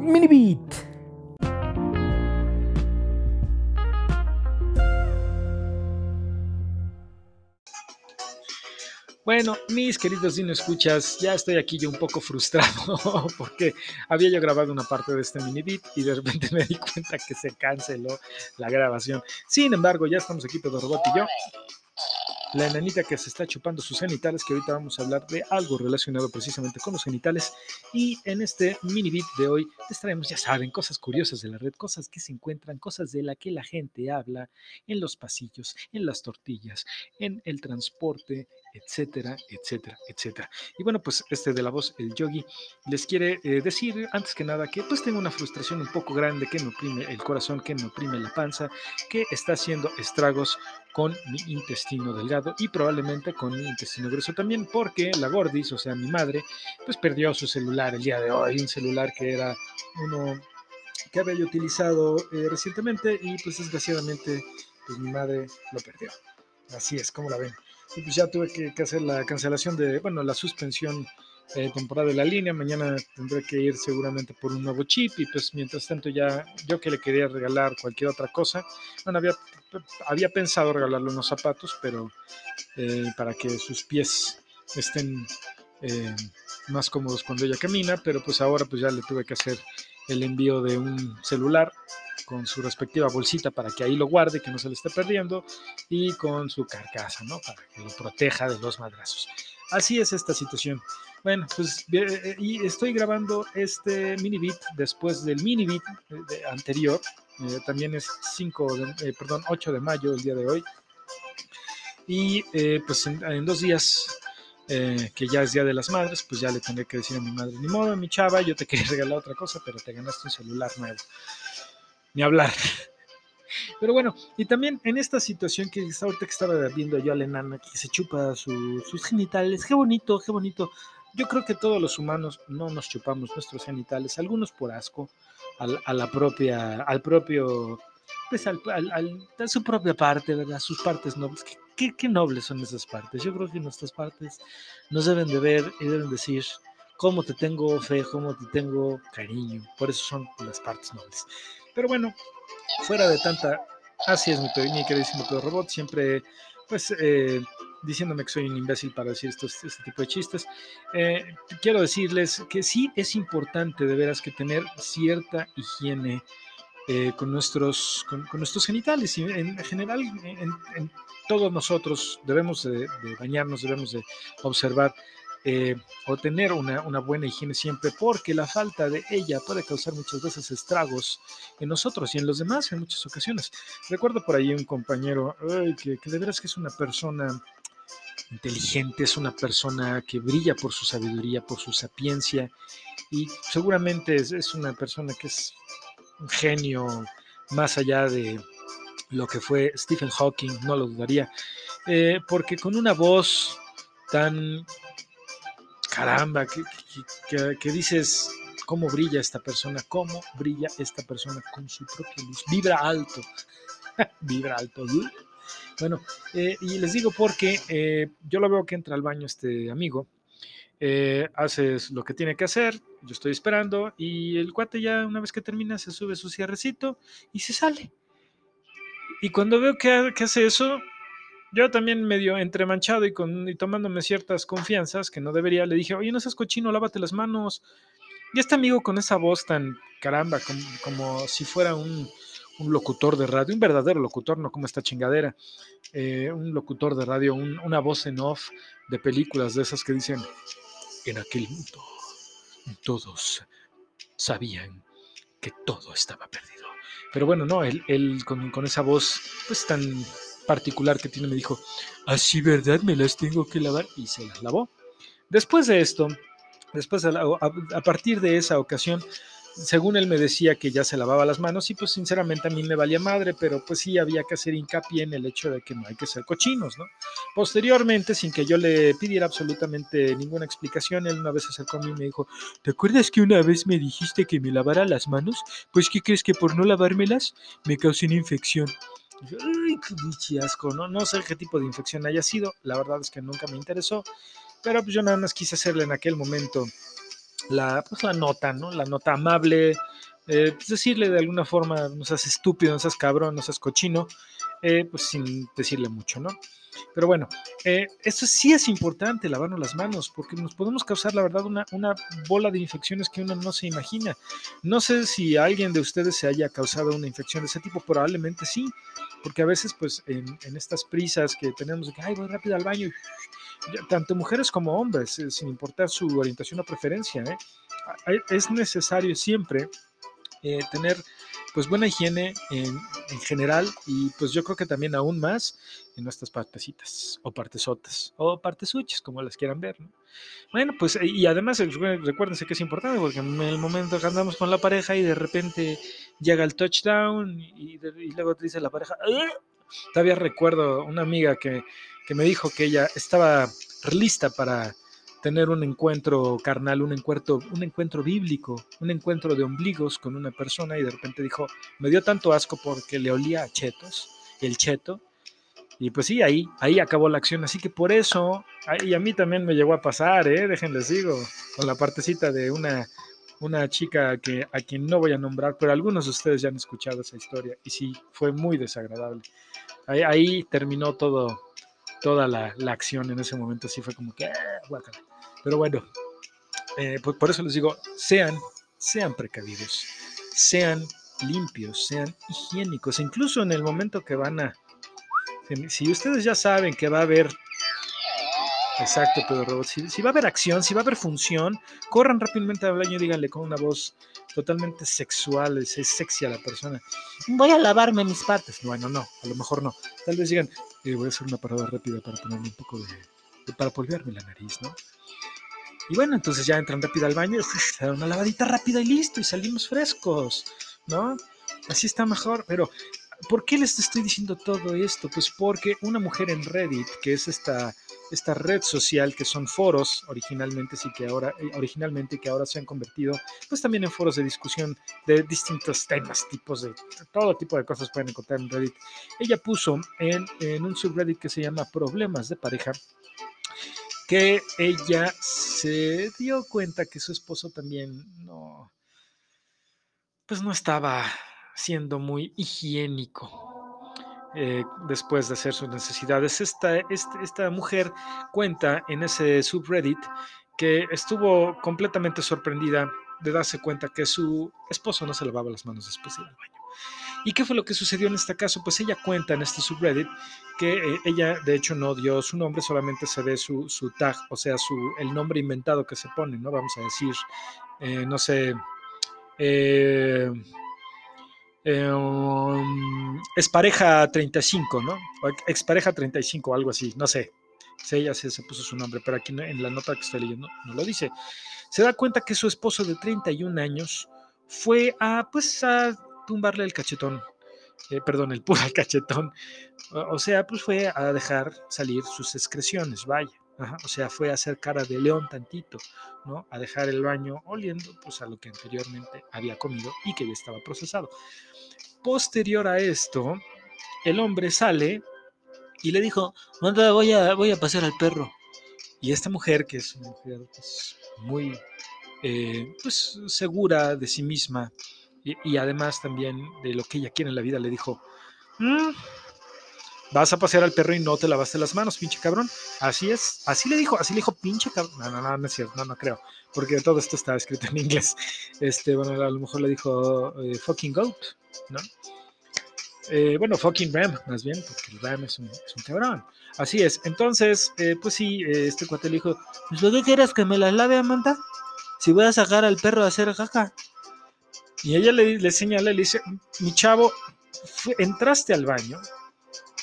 Mini beat. Bueno, mis queridos Dino Escuchas, ya estoy aquí yo un poco frustrado porque había yo grabado una parte de este mini beat y de repente me di cuenta que se canceló la grabación. Sin embargo, ya estamos aquí todo Robot y yo la enanita que se está chupando sus genitales, que ahorita vamos a hablar de algo relacionado precisamente con los genitales. Y en este mini beat de hoy les traemos, ya saben, cosas curiosas de la red, cosas que se encuentran, cosas de la que la gente habla en los pasillos, en las tortillas, en el transporte, etcétera, etcétera, etcétera. Y bueno, pues este de la voz, el yogi, les quiere eh, decir antes que nada que pues tengo una frustración un poco grande que me oprime el corazón, que me oprime la panza, que está haciendo estragos con mi intestino delgado y probablemente con mi intestino grueso también, porque la gordis, o sea, mi madre, pues perdió su celular el día de hoy, un celular que era uno que había utilizado eh, recientemente y pues desgraciadamente pues mi madre lo perdió. Así es, como la ven. Y pues ya tuve que, hacer la cancelación de, bueno, la suspensión eh, temporada de la línea. Mañana tendré que ir seguramente por un nuevo chip y pues mientras tanto ya yo que le quería regalar cualquier otra cosa, bueno, había, había pensado regalarle unos zapatos, pero eh, para que sus pies estén eh, más cómodos cuando ella camina, pero pues ahora pues ya le tuve que hacer el envío de un celular con su respectiva bolsita para que ahí lo guarde, que no se le esté perdiendo, y con su carcasa, ¿no? Para que lo proteja de los madrazos. Así es esta situación. Bueno, pues eh, y estoy grabando este mini beat después del mini beat eh, anterior. Eh, también es 5 de, perdón, 8 de mayo el día de hoy. Y pues en, dos días, que ya es Día de las Madres, pues ya le tendré que decir a mi madre, ni modo, mi chava, yo te quería regalar otra cosa, pero te ganaste un celular nuevo ni hablar. Pero bueno, y también en esta situación que ahorita que estaba viendo yo a la enana que se chupa sus genitales, qué bonito, qué bonito. Yo creo que todos los humanos no nos chupamos nuestros genitales, algunos por asco, al, a la propia, al propio, pues al, a su propia parte, ¿verdad? Sus partes nobles. ¿Qué, qué, nobles son esas partes? Yo creo que nuestras partes nos deben de ver y deben decir cómo te tengo fe, cómo te tengo cariño. Por eso son las partes nobles. Pero bueno, fuera de tanta, así es mi, mi queridísimo Pedro Robot, siempre pues eh, diciéndome que soy un imbécil para decir estos, este tipo de chistes. Eh, quiero decirles que sí es importante de veras que tener cierta higiene eh, con, nuestros, con, nuestros genitales y en general en, todos nosotros debemos de, de, bañarnos, debemos de observar eh, o tener una, buena higiene siempre, porque la falta de ella puede causar muchas veces estragos en nosotros y en los demás en muchas ocasiones. Recuerdo por ahí un compañero que, de veras que es una persona inteligente, es una persona que brilla por su sabiduría, por su sapiencia y seguramente es, una persona que es un genio más allá de lo que fue Stephen Hawking, no lo dudaría, eh, porque con una voz tan caramba, que, dices, cómo brilla esta persona, cómo brilla esta persona con su propia luz. Vibra alto, vibra alto. Bueno, eh, y les digo porque eh, yo lo veo que entra al baño este amigo, eh, haces lo que tiene que hacer, yo estoy esperando y el cuate ya una vez que termina se sube su cierrecito y se sale. Y cuando veo que, que hace eso, yo también medio entremanchado y, con, y tomándome ciertas confianzas que no debería, le dije, oye, no seas cochino, lávate las manos. Y este amigo con esa voz tan caramba, como, si fuera un, locutor de radio, un verdadero locutor, no como esta chingadera, eh, un locutor de radio, una voz en off de películas de esas que dicen, en aquel mundo todos sabían que todo estaba perdido. Pero bueno, no, él, él con, con esa voz pues tan particular que tiene me dijo, así verdad, me las tengo que lavar y se las lavó. Después de esto, después a, a, partir de esa ocasión, según él me decía que ya se lavaba las manos y pues sinceramente a mí me valía madre, pero pues sí había que hacer hincapié en el hecho de que no hay que ser cochinos, ¿no? Posteriormente, sin que yo le pidiera absolutamente ninguna explicación, él una vez se acercó a mí y me dijo, ¿te acuerdas que una vez me dijiste que me lavara las manos? Pues ¿qué crees que por no lavármelas me causé una infección? Ay, qué asco, ¿no? No sé qué tipo de infección haya sido, la verdad es que nunca me interesó, pero pues yo nada más quise hacerle en aquel momento la, pues, la nota, ¿no? La nota amable, eh, pues decirle de alguna forma, no seas estúpido, no seas cabrón, no seas cochino, eh, pues sin decirle mucho, ¿no? Pero bueno, eh, esto sí es importante, lavarnos las manos, porque nos podemos causar, la verdad, una, una, bola de infecciones que uno no se imagina. No sé si alguien de ustedes se haya causado una infección de ese tipo, probablemente sí, porque a veces, pues, en, en estas prisas que tenemos de que, ay, voy rápido al baño, tanto mujeres como hombres, eh, sin importar su orientación o preferencia, ¿eh? es necesario siempre eh, tener pues buena higiene en, en, general y pues yo creo que también aún más en nuestras partecitas o partesotas o partesuches como las quieran ver. ¿no? Bueno, pues y además recuérdense que es importante porque en el momento que andamos con la pareja y de repente llega el touchdown y, luego te dice la pareja, todavía recuerdo una amiga que, que me dijo que ella estaba lista para tener un encuentro carnal, un encuentro, un encuentro bíblico, un encuentro de ombligos con una persona y de repente dijo, me dio tanto asco porque le olía a chetos, el cheto, y pues sí, ahí, ahí acabó la acción, así que por eso, y a mí también me llegó a pasar, ¿eh? déjenles digo, con la partecita de una, una chica que, a quien no voy a nombrar, pero algunos de ustedes ya han escuchado esa historia, y sí, fue muy desagradable. Ahí, terminó todo, toda la, la, acción en ese momento, sí fue como que, ah, pero bueno, eh, por, eso les digo, sean, sean precavidos, sean limpios, sean higiénicos, incluso en el momento que van a, si ustedes ya saben que va a haber Exacto, Pedro Robot. Si, si, va a haber acción, si va a haber función, corran rápidamente al baño y díganle con una voz totalmente sexual, es sexy a la persona. Voy a lavarme mis partes. Bueno, no, a lo mejor no. Tal vez digan, eh, voy a hacer una parada rápida para ponerme un poco de, de para polvearme la nariz, ¿no? Y bueno, entonces ya entran rápido al baño, se dan una lavadita rápida y listo, y salimos frescos, ¿no? Así está mejor, pero ¿por qué les estoy diciendo todo esto? Pues porque una mujer en Reddit, que es esta, esta red social que son foros originalmente, sí que ahora, eh, originalmente que ahora se han convertido, pues también en foros de discusión de distintos temas, tipos de, todo tipo de cosas pueden encontrar en Reddit. Ella puso en, en un subreddit que se llama Problemas de pareja, que ella se dio cuenta que su esposo también no, pues no estaba siendo muy higiénico eh, después de hacer sus necesidades. Esta, esta, esta mujer cuenta en ese subreddit que estuvo completamente sorprendida de darse cuenta que su esposo no se lavaba las manos después de baño. ¿Y qué fue lo que sucedió en este caso? Pues ella cuenta en este subreddit que eh, ella de hecho no dio su nombre, solamente se ve su, su tag, o sea, su, el nombre inventado que se pone, ¿no? Vamos a decir, eh, no sé, eh, es pareja 35, ¿no? Expareja 35, algo así, no sé. Sí, ella se, se puso su nombre, pero aquí en la nota que estoy leyendo no lo dice. Se da cuenta que su esposo de 31 años fue a, pues, a tumbarle el cachetón, eh, perdón, el puro cachetón. O, sea, pues fue a dejar salir sus excreciones, vaya. O sea, fue a hacer cara de león tantito, ¿no? A dejar el baño oliendo pues a lo que anteriormente había comido y que ya estaba procesado. Posterior a esto, el hombre sale y le dijo, manda, voy a, voy a pasear al perro. Y esta mujer, que es una mujer pues, muy eh, pues, segura de sí misma y, y, además también de lo que ella quiere en la vida, le dijo, mmm, vas a pasear al perro y no te lavaste las manos, pinche cabrón. Así es, así le dijo, así le dijo, pinche cabrón. No, no, no, no es cierto, no, no creo, porque todo esto está escrito en inglés. Este, bueno, a lo mejor le dijo eh, fucking goat, ¿no? Eh, bueno, fucking ram, más bien, porque el ram es un, es un cabrón. Así es, entonces, eh, pues sí, este cuate le dijo, pues lo que quieras que me las lave, Amanda, si voy a sacar al perro a hacer caca. Y ella le, le señala, le dice, mi chavo, entraste al baño,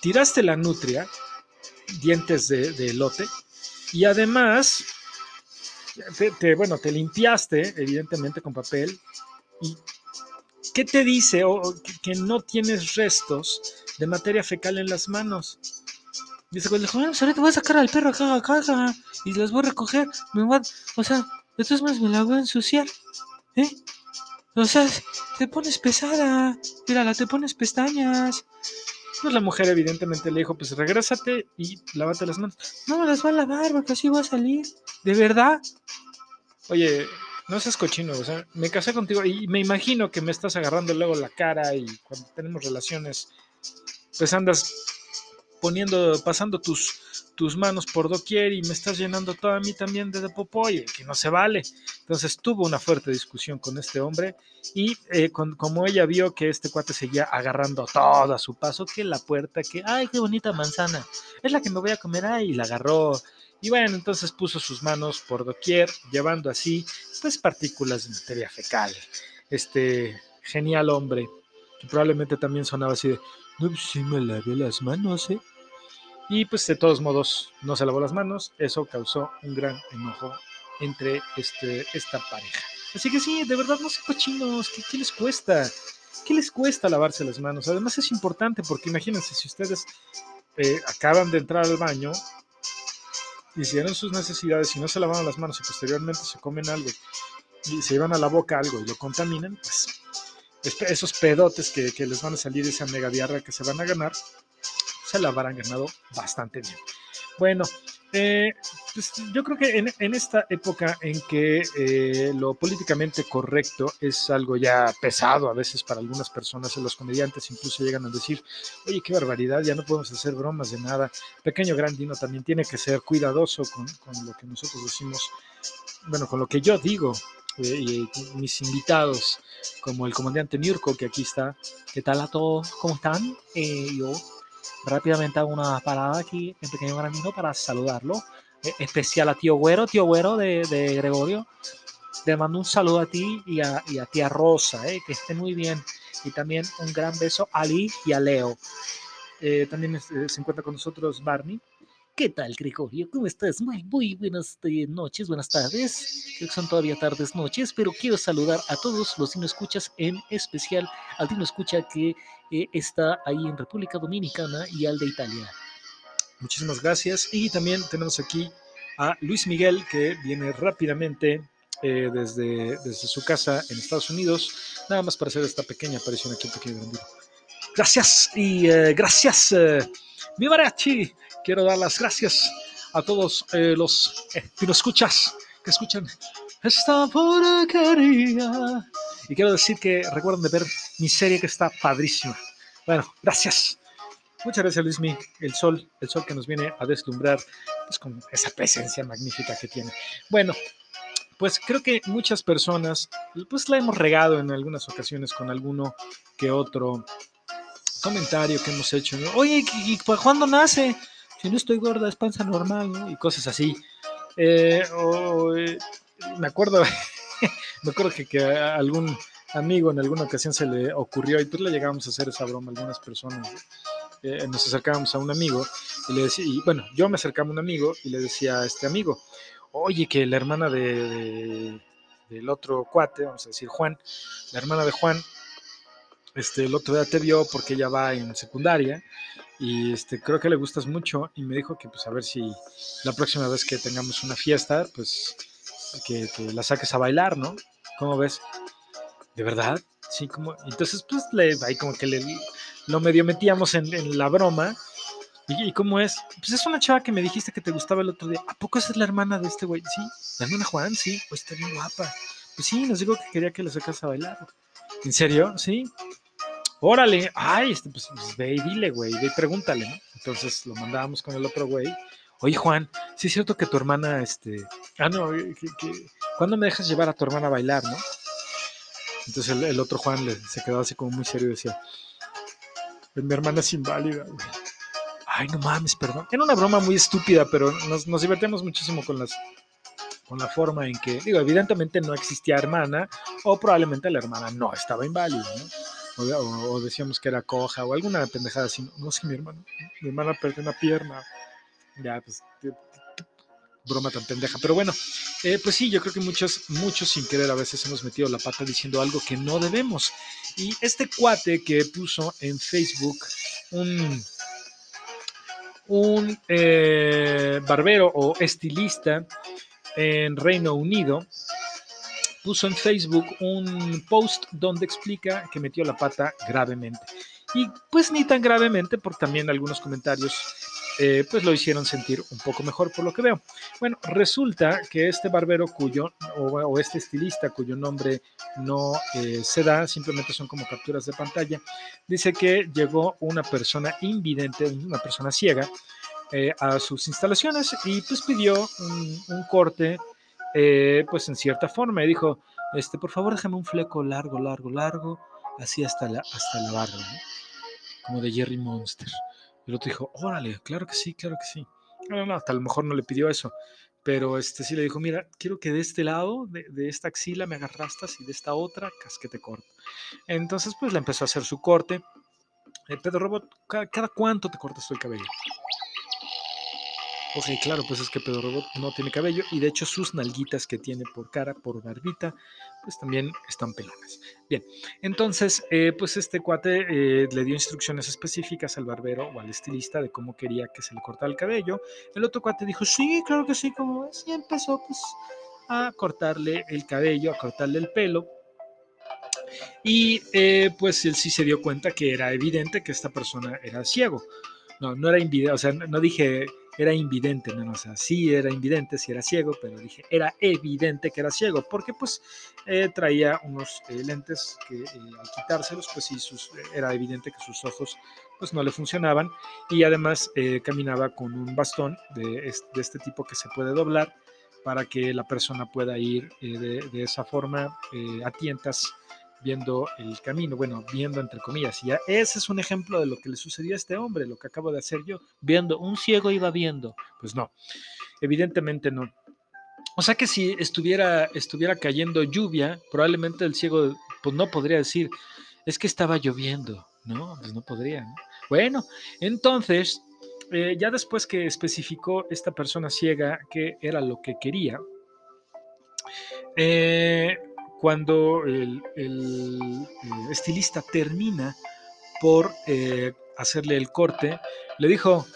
tiraste la nutria, dientes de, de elote, y además, te, bueno, te limpiaste, evidentemente, con papel. ¿Y qué te dice o, que, no tienes restos de materia fecal en las manos? Dice, pues, bueno, ahorita voy a sacar al perro acá, acá, acá, y las voy a recoger. Me voy o sea, todas maneras me la voy a ensuciar. ¿Eh? O sea, te pones pesada. Mírala, te pones pestañas. Pues la mujer evidentemente le dijo, pues regrésate y lávate las manos. No me las va a lavar porque así va a salir. ¿De verdad? Oye, no seas cochino, o sea, me casé contigo y me imagino que me estás agarrando luego la cara y cuando tenemos relaciones, pues andas poniendo, pasando tus, tus manos por doquier y me estás llenando todo a mí también de popoye, que no se vale. Entonces tuvo una fuerte discusión con este hombre y eh, como ella vio que este cuate seguía agarrando todo a su paso, que la puerta, que, ay, qué bonita manzana, es la que me voy a comer, ay, y la agarró. Y bueno, entonces puso sus manos por doquier, llevando así, pues, partículas de materia fecal. Este genial hombre, que probablemente también sonaba así de, no, pues sí me lavé las manos, ¿eh? Y pues de todos modos no se lavó las manos, eso causó un gran enojo entre este, esta pareja. Así que sí, de verdad no sé cochinos, ¿qué, ¿qué, les cuesta? ¿Qué les cuesta lavarse las manos? Además es importante porque imagínense si ustedes eh, acaban de entrar al baño, hicieron sus necesidades y no se lavaron las manos y posteriormente se comen algo y se llevan a la boca algo y lo contaminan, pues esos pedotes que, que les van a salir, esa mega diarrea que se van a ganar, se la habrán ganado bastante bien. Bueno, eh, pues yo creo que en, esta época en que eh, lo políticamente correcto es algo ya pesado a veces para algunas personas, los comediantes incluso llegan a decir, oye, qué barbaridad, ya no podemos hacer bromas de nada. Pequeño Grandino también tiene que ser cuidadoso con, lo que nosotros decimos, bueno, con lo que yo digo. Eh, y mis invitados, como el comandante Mirko, que aquí está. ¿Qué tal a todos? ¿Cómo están? yo rápidamente hago una parada aquí en Pequeño Granino para saludarlo. Eh, especial a tío Güero, tío Güero de, de Gregorio. Te mando un saludo a ti y a, y a tía Rosa, eh, que esté muy bien. Y también un gran beso a Lee y a Leo. Eh, también se encuentra con nosotros Barney. ¿Qué tal, Gregorio? ¿Cómo estás? Muy, muy buenas noches, buenas tardes. Creo que son todavía tardes, noches, pero quiero saludar a todos los Dino Escuchas, en especial al Dino Escucha que eh, está ahí en República Dominicana y al de Italia. Muchísimas gracias. Y también tenemos aquí a Luis Miguel, que viene rápidamente eh, desde, desde su casa en Estados Unidos, nada más para hacer esta pequeña aparición aquí en Pequeño Grandino. Gracias y eh, gracias, mi mariachi quiero dar las gracias a todos eh, los que nos escuchas, que escuchan esta porquería. Y quiero decir que recuerden de ver mi serie que está padrísima. Bueno, gracias. Muchas gracias, Luismi. El sol, el sol que nos viene a deslumbrar pues, con esa presencia magnífica que tiene. Bueno, pues creo que muchas personas pues la hemos regado en algunas ocasiones con alguno que otro comentario que hemos hecho. Oye, ¿cuándo nace? Si no estoy gorda es panza normal, ¿no? Y cosas así. Eh, eh, me acuerdo, me acuerdo que, algún amigo en alguna ocasión se le ocurrió y pues le llegábamos a hacer esa broma a algunas personas. Eh, nos acercábamos a un amigo y le decía, bueno, yo me acercaba a un amigo y le decía a este amigo, oye, que la hermana de, del otro cuate, vamos a decir Juan, la hermana de Juan, este, el otro día te vio porque ella va en secundaria y este, creo que le gustas mucho y me dijo que pues a ver si la próxima vez que tengamos una fiesta, pues que, la saques a bailar, ¿no? ¿Cómo ves? ¿De verdad? Sí, como, entonces pues le, ahí como que le, lo medio metíamos en, la broma. ¿Y, cómo es? Pues es una chava que me dijiste que te gustaba el otro día. ¿A poco esa es la hermana de este güey? Sí, la hermana Juan, sí, pues está bien guapa. Pues sí, nos dijo que quería que la sacas a bailar. ¿En serio? Sí. Órale, ay, este, pues, pues, ve y dile, güey, ve y pregúntale, ¿no? Entonces lo mandábamos con el otro güey. Oye, Juan, sí es cierto que tu hermana, este, ah, no, que, ¿cuándo me dejas llevar a tu hermana a bailar, no? Entonces el, otro Juan le, se quedaba así como muy serio y decía, mi hermana es inválida, güey. Ay, no mames, perdón. Era una broma muy estúpida, pero nos, nos divertimos muchísimo con las con la forma en que, digo, evidentemente no existía hermana, o probablemente la hermana no estaba inválida, ¿no? O, decíamos que era coja o alguna pendejada así. No, sé, mi hermano, mi hermana perdió una pierna. Ya, pues, broma tan pendeja. Pero bueno, eh, pues sí, yo creo que muchos, muchos sin querer a veces hemos metido la pata diciendo algo que no debemos. Y este cuate que puso en Facebook un, un eh, barbero o estilista en Reino Unido, puso en Facebook un post donde explica que metió la pata gravemente. Y pues ni tan gravemente, porque también algunos comentarios eh, pues lo hicieron sentir un poco mejor por lo que veo. Bueno, resulta que este barbero cuyo, o, este estilista cuyo nombre no eh, se da, simplemente son como capturas de pantalla, dice que llegó una persona invidente, una persona ciega, eh, a sus instalaciones y pues pidió un, corte, pues en cierta forma, y dijo, este, por favor déjame un fleco largo, largo, largo, así hasta la, hasta la barba, como de Jerry Monster. El otro dijo, órale, claro que sí, claro que sí. No, no, hasta a lo mejor no le pidió eso, pero este sí le dijo, mira, quiero que de este lado, de, esta axila me hagas rastas y de esta otra casquete corto. Entonces, pues le empezó a hacer su corte. Eh, Pedro Robot, ¿cada, cuánto te cortas tú el cabello? Ok, claro, pues es que Pedro Robot no tiene cabello y de hecho sus nalguitas que tiene por cara, por barbita, pues también están pelonas. Bien, entonces, eh, pues este cuate eh, le dio instrucciones específicas al barbero o al estilista de cómo quería que se le cortara el cabello. El otro cuate dijo, sí, claro que sí, como es, y empezó pues a cortarle el cabello, a cortarle el pelo. Y eh, pues él sí se dio cuenta que era evidente que esta persona era ciego. No, no era invidente, o sea, no dije era invidente, ¿no? O sea, sí era invidente, sí era ciego, pero dije, era evidente que era ciego, porque pues eh, traía unos eh, lentes que eh, al quitárselos, pues sí, sus, era evidente que sus ojos pues no le funcionaban y además caminaba con un bastón de de este, tipo que se puede doblar para que la persona pueda ir de, de, esa forma a tientas viendo el camino, bueno, viendo entre comillas. Y ya ese es un ejemplo de lo que le sucedió a este hombre, lo que acabo de hacer yo, viendo, un ciego iba viendo. Pues no, evidentemente no. O sea que si estuviera, estuviera cayendo lluvia, probablemente el ciego pues no podría decir, es que estaba lloviendo, ¿no? Pues no podría. Bueno, entonces, eh, ya después que especificó esta persona ciega que era lo que quería, eh, cuando el, estilista termina por eh, hacerle el corte, le dijo,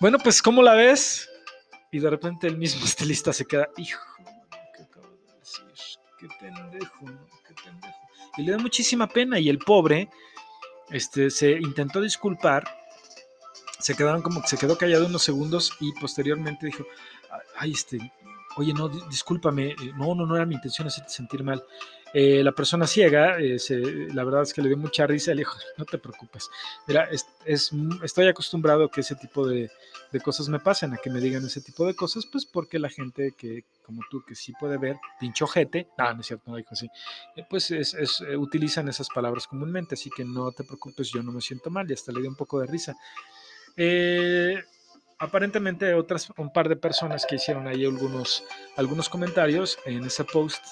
bueno, pues ¿cómo la ves? Y de repente el mismo estilista se queda, hijo, ¿qué acabo de decir? Qué pendejo, qué pendejo. Y le da muchísima pena y el pobre este, se intentó disculpar, se quedaron como se quedó callado unos segundos y posteriormente dijo, ay, este, oye, no, discúlpame, eh, no, no, no era mi intención hacerte sentir mal. Eh, la persona ciega, eh, la verdad es que le dio mucha risa, le dijo, no te preocupes, mira, es, estoy acostumbrado a que ese tipo de, cosas me pasen, a que me digan ese tipo de cosas, pues porque la gente que, como tú, que sí puede ver, pincho jete, no, no es cierto, no dijo así, pues es, utilizan esas palabras comúnmente, así que no te preocupes, yo no me siento mal, y hasta le dio un poco de risa. Eh, aparentemente otras, un par de personas que hicieron ahí algunos, algunos comentarios en ese post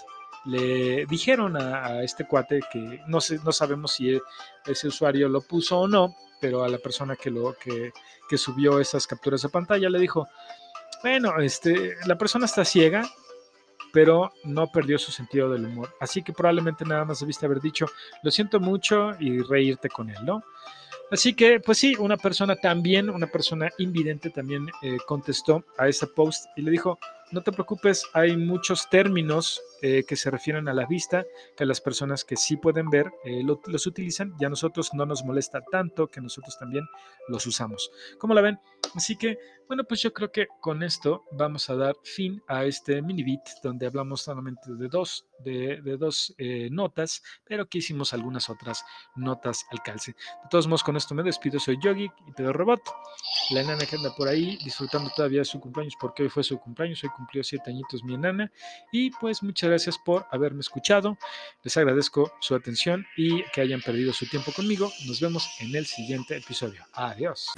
le dijeron a, este cuate que no, sé, no sabemos si e, ese usuario lo puso o no, pero a la persona que, lo, que, que subió esas capturas de pantalla le dijo, bueno, este, la persona está ciega, pero no perdió su sentido del humor. Así que probablemente nada más debiste haber dicho, lo siento mucho y reírte con él, ¿no? Así que, pues sí, una persona también, una persona invidente también eh, contestó a ese post y le dijo, no te preocupes, hay muchos términos eh, que se refieren a la vista, que las personas que sí pueden ver eh, los utilizan, ya a nosotros no nos molesta tanto que nosotros también los usamos. ¿Cómo la ven? Así que, bueno, pues yo creo que con esto vamos a dar fin a este mini beat donde hablamos solamente de dos, de, dos eh, notas, pero que hicimos algunas otras notas al calce. De todos modos, con esto me despido. Soy Yogi y Pedro Robot. La enana que anda por ahí disfrutando todavía de su cumpleaños porque hoy fue su cumpleaños. Hoy cumplió siete añitos mi enana. Y pues muchas gracias por haberme escuchado. Les agradezco su atención y que hayan perdido su tiempo conmigo. Nos vemos en el siguiente episodio. Adiós.